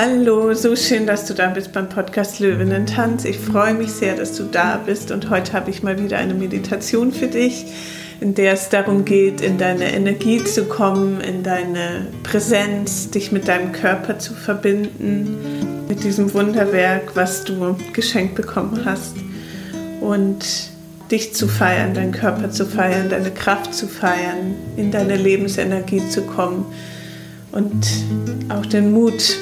Hallo, so schön, dass du da bist beim Podcast Löwinnen-Tanz. Ich freue mich sehr, dass du da bist und heute habe ich mal wieder eine Meditation für dich, in der es darum geht, in deine Energie zu kommen, in deine Präsenz, dich mit deinem Körper zu verbinden, mit diesem Wunderwerk, was du geschenkt bekommen hast und dich zu feiern, deinen Körper zu feiern, deine Kraft zu feiern, in deine Lebensenergie zu kommen und auch den Mut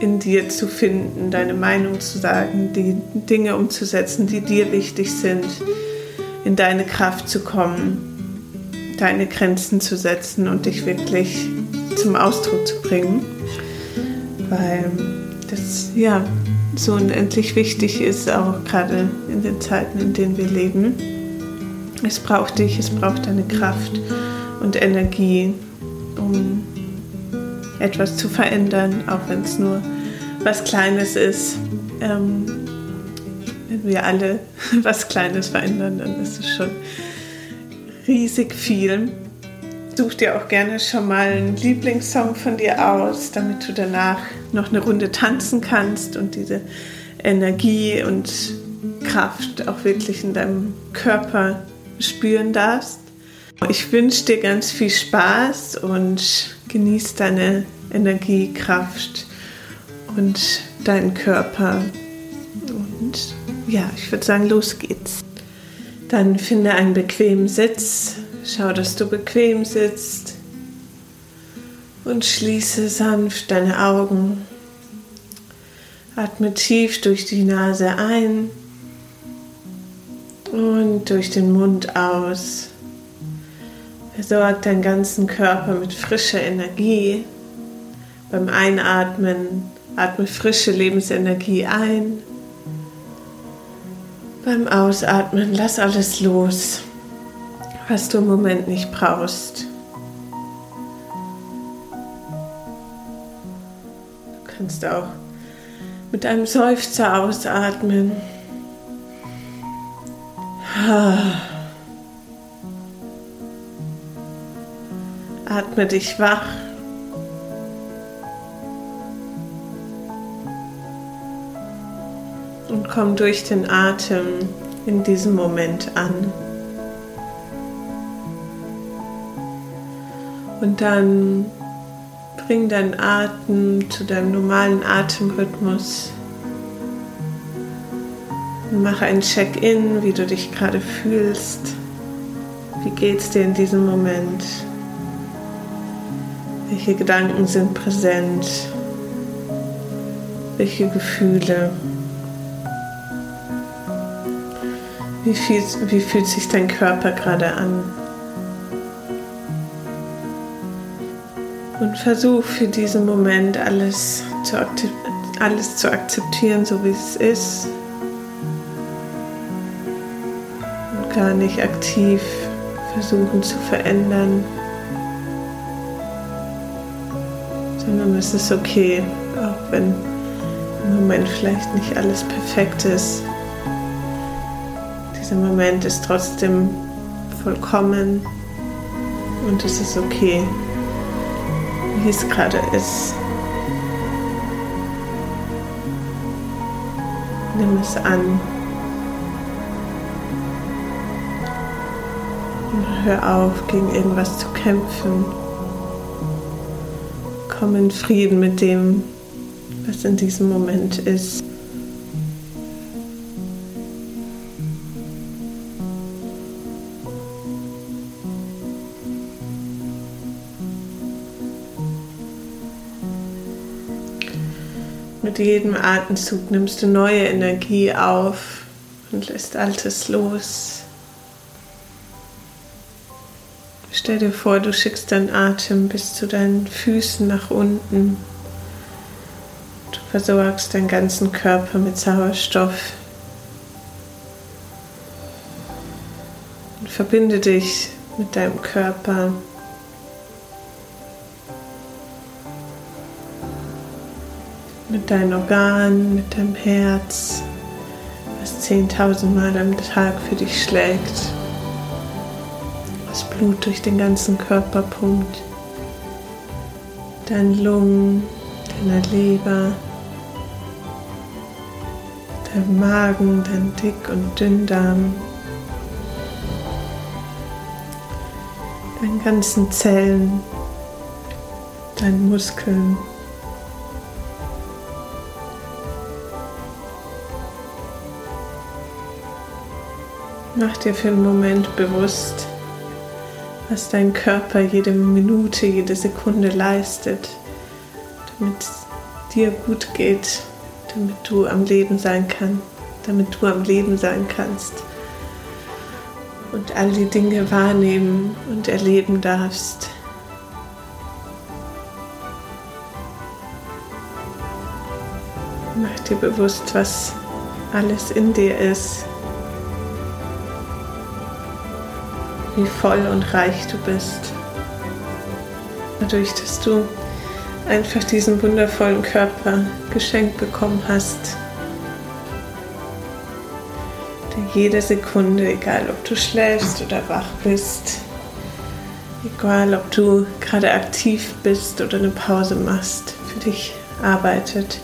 in dir zu finden, deine Meinung zu sagen, die Dinge umzusetzen, die dir wichtig sind, in deine Kraft zu kommen, deine Grenzen zu setzen und dich wirklich zum Ausdruck zu bringen, weil das ja so unendlich wichtig ist, auch gerade in den Zeiten, in denen wir leben. Es braucht dich, es braucht deine Kraft und Energie, um etwas zu verändern, auch wenn es nur was Kleines ist. Ähm, wenn wir alle was Kleines verändern, dann ist es schon riesig viel. Such dir auch gerne schon mal einen Lieblingssong von dir aus, damit du danach noch eine Runde tanzen kannst und diese Energie und Kraft auch wirklich in deinem Körper spüren darfst. Ich wünsche dir ganz viel Spaß und genieß deine Energie, Kraft und deinen Körper. Und ja, ich würde sagen, los geht's. Dann finde einen bequemen Sitz. Schau, dass du bequem sitzt. Und schließe sanft deine Augen. Atme tief durch die Nase ein und durch den Mund aus. Versorg deinen ganzen Körper mit frischer Energie. Beim Einatmen atme frische Lebensenergie ein. Beim Ausatmen lass alles los, was du im Moment nicht brauchst. Du kannst auch mit einem Seufzer ausatmen. Atme dich wach. Und komm durch den Atem in diesem Moment an. Und dann bring deinen Atem zu deinem normalen Atemrhythmus. Und mach ein Check-in, wie du dich gerade fühlst. Wie geht's dir in diesem Moment? Welche Gedanken sind präsent? Welche Gefühle? Wie, viel, wie fühlt sich dein Körper gerade an? Und versuch für diesen Moment alles zu, alles zu akzeptieren, so wie es ist. Und gar nicht aktiv versuchen zu verändern. Sondern es ist okay, auch wenn im Moment vielleicht nicht alles perfekt ist. Dieser Moment ist trotzdem vollkommen und es ist okay, wie es gerade ist. Nimm es an. Und hör auf, gegen irgendwas zu kämpfen komm in Frieden mit dem, was in diesem Moment ist. Mit jedem Atemzug nimmst du neue Energie auf und lässt Altes los. Stell dir vor, du schickst deinen Atem bis zu deinen Füßen nach unten. Du versorgst deinen ganzen Körper mit Sauerstoff. Und verbinde dich mit deinem Körper. Mit deinen Organen, mit deinem Herz, was 10.000 Mal am Tag für dich schlägt das Blut durch den ganzen Körper pumpt. Deine Lungen, deiner Leber, dein Magen, dein Dick- und Dünndarm, deinen ganzen Zellen, deinen Muskeln. Mach dir für einen Moment bewusst, was dein Körper jede Minute, jede Sekunde leistet, damit es dir gut geht, damit du am Leben sein kannst, damit du am Leben sein kannst und all die Dinge wahrnehmen und erleben darfst. Mach dir bewusst, was alles in dir ist. Wie voll und reich du bist. Dadurch, dass du einfach diesen wundervollen Körper geschenkt bekommen hast, der jede Sekunde, egal ob du schläfst oder wach bist, egal ob du gerade aktiv bist oder eine Pause machst, für dich arbeitet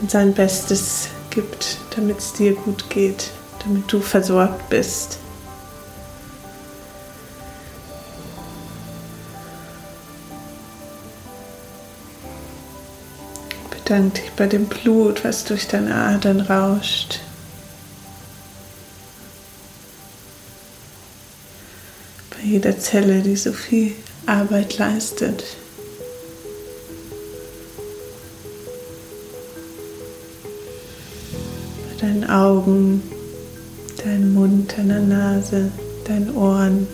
und sein Bestes gibt, damit es dir gut geht, damit du versorgt bist. Bedank dich bei dem Blut, was durch deine Adern rauscht. Bei jeder Zelle, die so viel Arbeit leistet. Bei deinen Augen, deinem Mund, deiner Nase, deinen Ohren,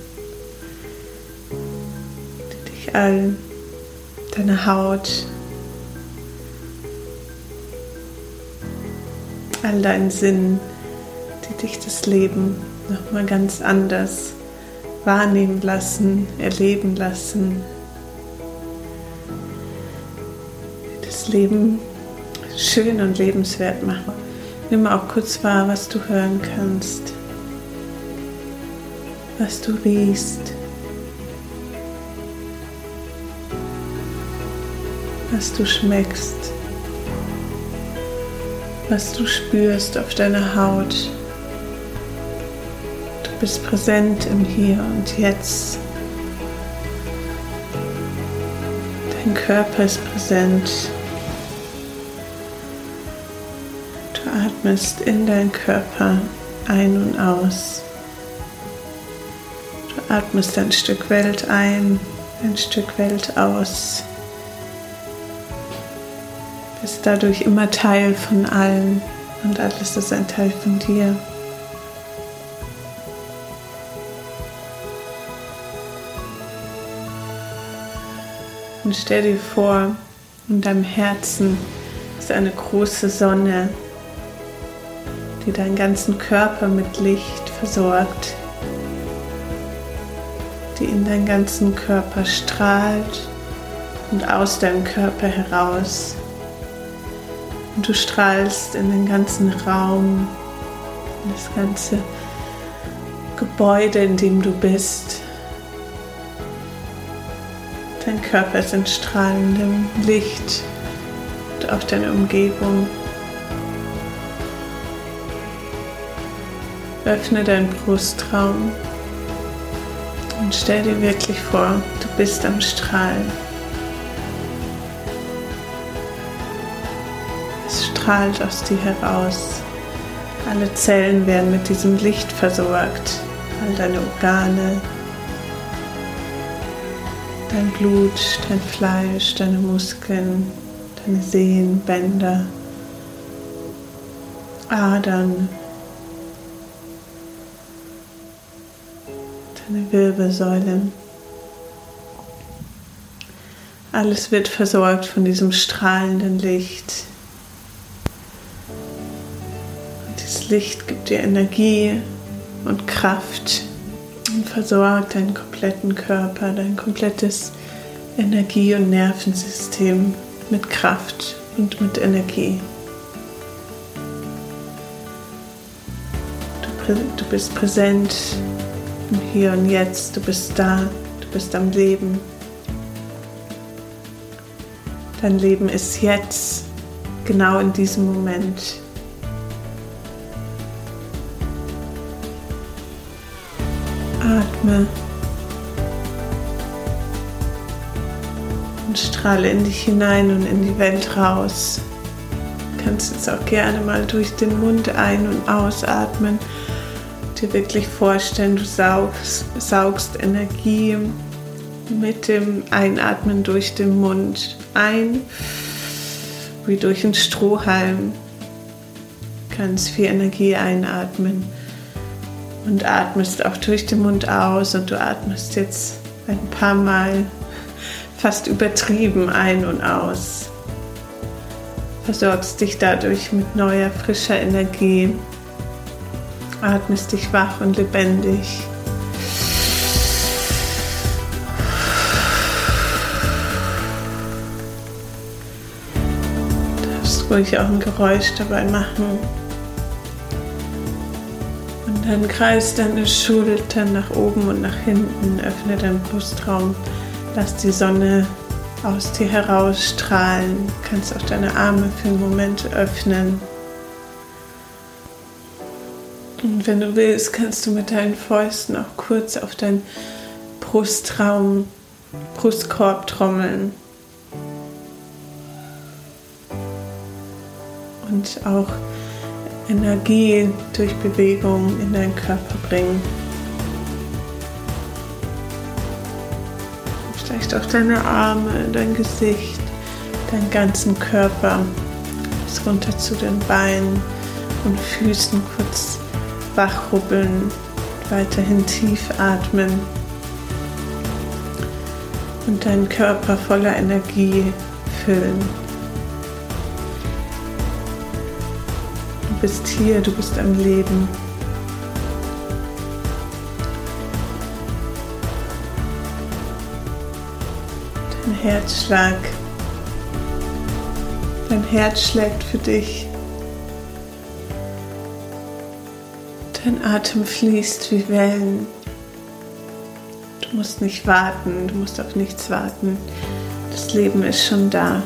die dich allen, deine Haut, all deinen Sinnen, die dich das Leben nochmal ganz anders wahrnehmen lassen, erleben lassen. Das Leben schön und lebenswert machen. Nimm auch kurz wahr, was du hören kannst, was du riechst, was du schmeckst was du spürst auf deiner Haut. Du bist präsent im Hier und Jetzt. Dein Körper ist präsent. Du atmest in deinen Körper ein und aus. Du atmest ein Stück Welt ein, ein Stück Welt aus bist dadurch immer Teil von allen und alles ist ein Teil von dir. Und stell dir vor, in deinem Herzen ist eine große Sonne, die deinen ganzen Körper mit Licht versorgt, die in deinen ganzen Körper strahlt und aus deinem Körper heraus und du strahlst in den ganzen Raum, in das ganze Gebäude, in dem du bist. Dein Körper ist in strahlendem Licht und auch deine Umgebung. Öffne deinen Brustraum und stell dir wirklich vor, du bist am Strahlen. Strahlt aus dir heraus. Alle Zellen werden mit diesem Licht versorgt, all deine Organe, dein Blut, dein Fleisch, deine Muskeln, deine Sehnen, Bänder, Adern, deine Wirbelsäule. Alles wird versorgt von diesem strahlenden Licht. Licht gibt dir Energie und Kraft und versorgt deinen kompletten Körper, dein komplettes Energie- und Nervensystem mit Kraft und mit Energie. Du, du bist präsent im Hier und Jetzt, du bist da, du bist am Leben. Dein Leben ist jetzt, genau in diesem Moment. Atme und strahle in dich hinein und in die Welt raus. Du kannst jetzt auch gerne mal durch den Mund ein- und ausatmen. Dir wirklich vorstellen, du saugst, saugst Energie mit dem Einatmen durch den Mund ein, wie durch einen Strohhalm. Ganz viel Energie einatmen und atmest auch durch den Mund aus und du atmest jetzt ein paar Mal fast übertrieben ein und aus. Versorgst dich dadurch mit neuer, frischer Energie. Atmest dich wach und lebendig. Du darfst ruhig auch ein Geräusch dabei machen. Dann kreis deine Schultern nach oben und nach hinten, öffne deinen Brustraum, lass die Sonne aus dir herausstrahlen, kannst auch deine Arme für einen Moment öffnen. Und wenn du willst, kannst du mit deinen Fäusten auch kurz auf deinen Brustraum, Brustkorb trommeln. Und auch Energie durch Bewegung in deinen Körper bringen. Vielleicht auch deine Arme, dein Gesicht, deinen ganzen Körper bis runter zu den Beinen und Füßen kurz wachrubbeln, weiterhin tief atmen und deinen Körper voller Energie füllen. Du bist hier, du bist am Leben. Dein Herzschlag. Dein Herz schlägt für dich. Dein Atem fließt wie Wellen. Du musst nicht warten, du musst auf nichts warten. Das Leben ist schon da,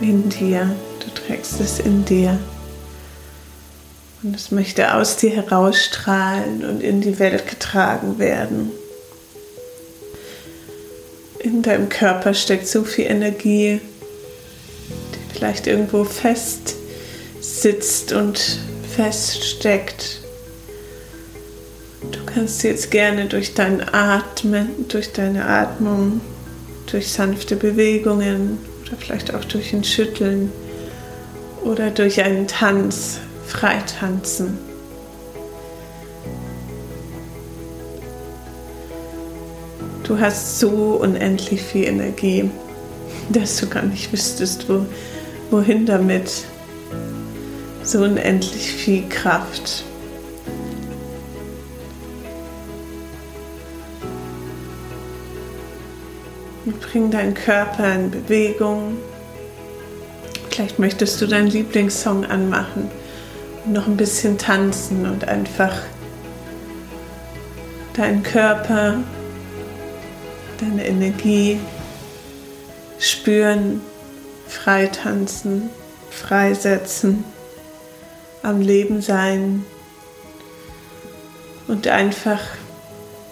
in dir. Du trägst es in dir. Und es möchte aus dir herausstrahlen und in die Welt getragen werden. In deinem Körper steckt so viel Energie, die vielleicht irgendwo fest sitzt und feststeckt. Du kannst jetzt gerne durch dein Atmen, durch deine Atmung, durch sanfte Bewegungen oder vielleicht auch durch ein Schütteln oder durch einen Tanz frei tanzen. Du hast so unendlich viel Energie, dass du gar nicht wüsstest, wo, wohin damit. So unendlich viel Kraft. Und bring deinen Körper in Bewegung. Vielleicht möchtest du deinen Lieblingssong anmachen noch ein bisschen tanzen und einfach deinen Körper, deine Energie spüren, frei tanzen, freisetzen, am Leben sein und einfach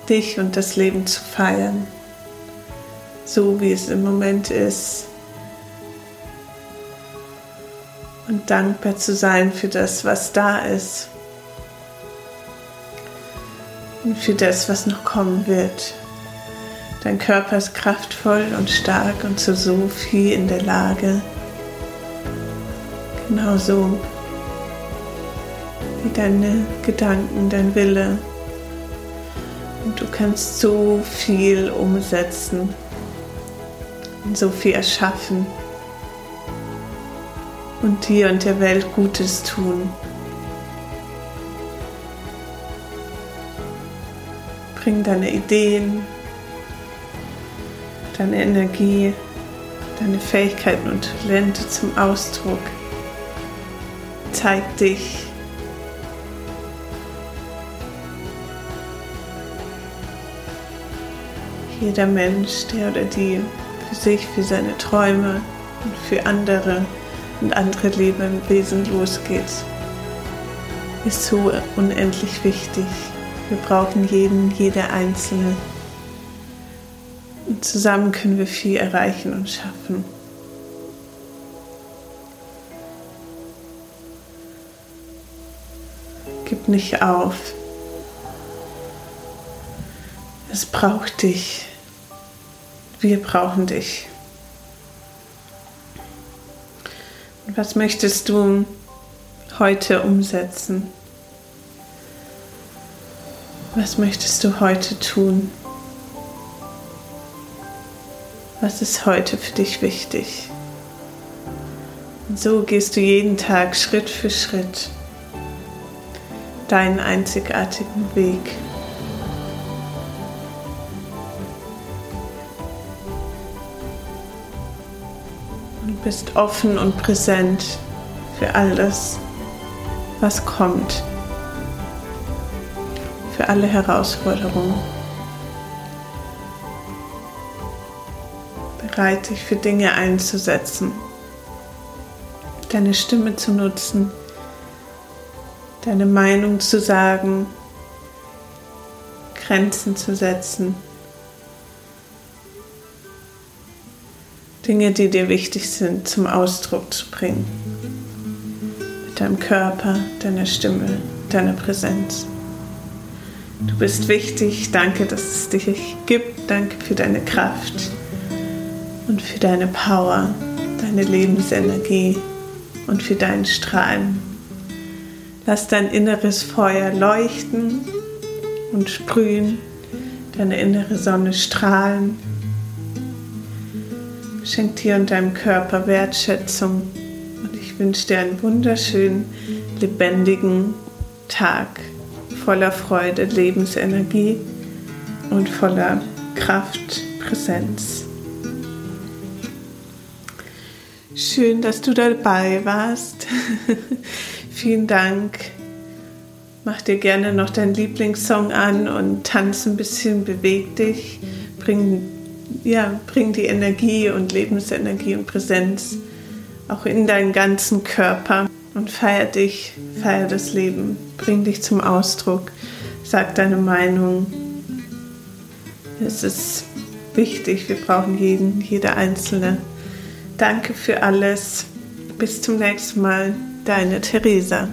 dich und das Leben zu feiern, so wie es im Moment ist. Und dankbar zu sein für das, was da ist und für das, was noch kommen wird. Dein Körper ist kraftvoll und stark und zu so viel in der Lage. Genauso wie deine Gedanken, dein Wille. Und du kannst so viel umsetzen und so viel erschaffen und dir und der Welt Gutes tun. Bring deine Ideen, deine Energie, deine Fähigkeiten und Talente zum Ausdruck. Zeig dich. Jeder Mensch, der oder die für sich, für seine Träume, und für andere und andere Lebewesen losgeht, ist so unendlich wichtig. Wir brauchen jeden, jede Einzelne. Und zusammen können wir viel erreichen und schaffen. Gib nicht auf. Es braucht dich. Wir brauchen dich. Was möchtest du heute umsetzen? Was möchtest du heute tun? Was ist heute für dich wichtig? Und so gehst du jeden Tag Schritt für Schritt deinen einzigartigen Weg. Bist offen und präsent für alles, was kommt, für alle Herausforderungen. Bereit, dich für Dinge einzusetzen, deine Stimme zu nutzen, deine Meinung zu sagen, Grenzen zu setzen. Dinge, die dir wichtig sind, zum Ausdruck zu bringen. Mit deinem Körper, deiner Stimme, deiner Präsenz. Du bist wichtig. Danke, dass es dich gibt. Danke für deine Kraft und für deine Power, deine Lebensenergie und für deinen Strahlen. Lass dein inneres Feuer leuchten und sprühen, deine innere Sonne strahlen Schenk dir und deinem Körper Wertschätzung und ich wünsche dir einen wunderschönen, lebendigen Tag voller Freude, Lebensenergie und voller Kraft, Präsenz. Schön, dass du dabei warst. Vielen Dank. Mach dir gerne noch deinen Lieblingssong an und tanz ein bisschen, beweg dich, bring ja, bring die Energie und Lebensenergie und Präsenz auch in deinen ganzen Körper und feier dich, feier das Leben, bring dich zum Ausdruck, sag deine Meinung. Es ist wichtig, wir brauchen jeden, jede Einzelne. Danke für alles. Bis zum nächsten Mal, deine Theresa.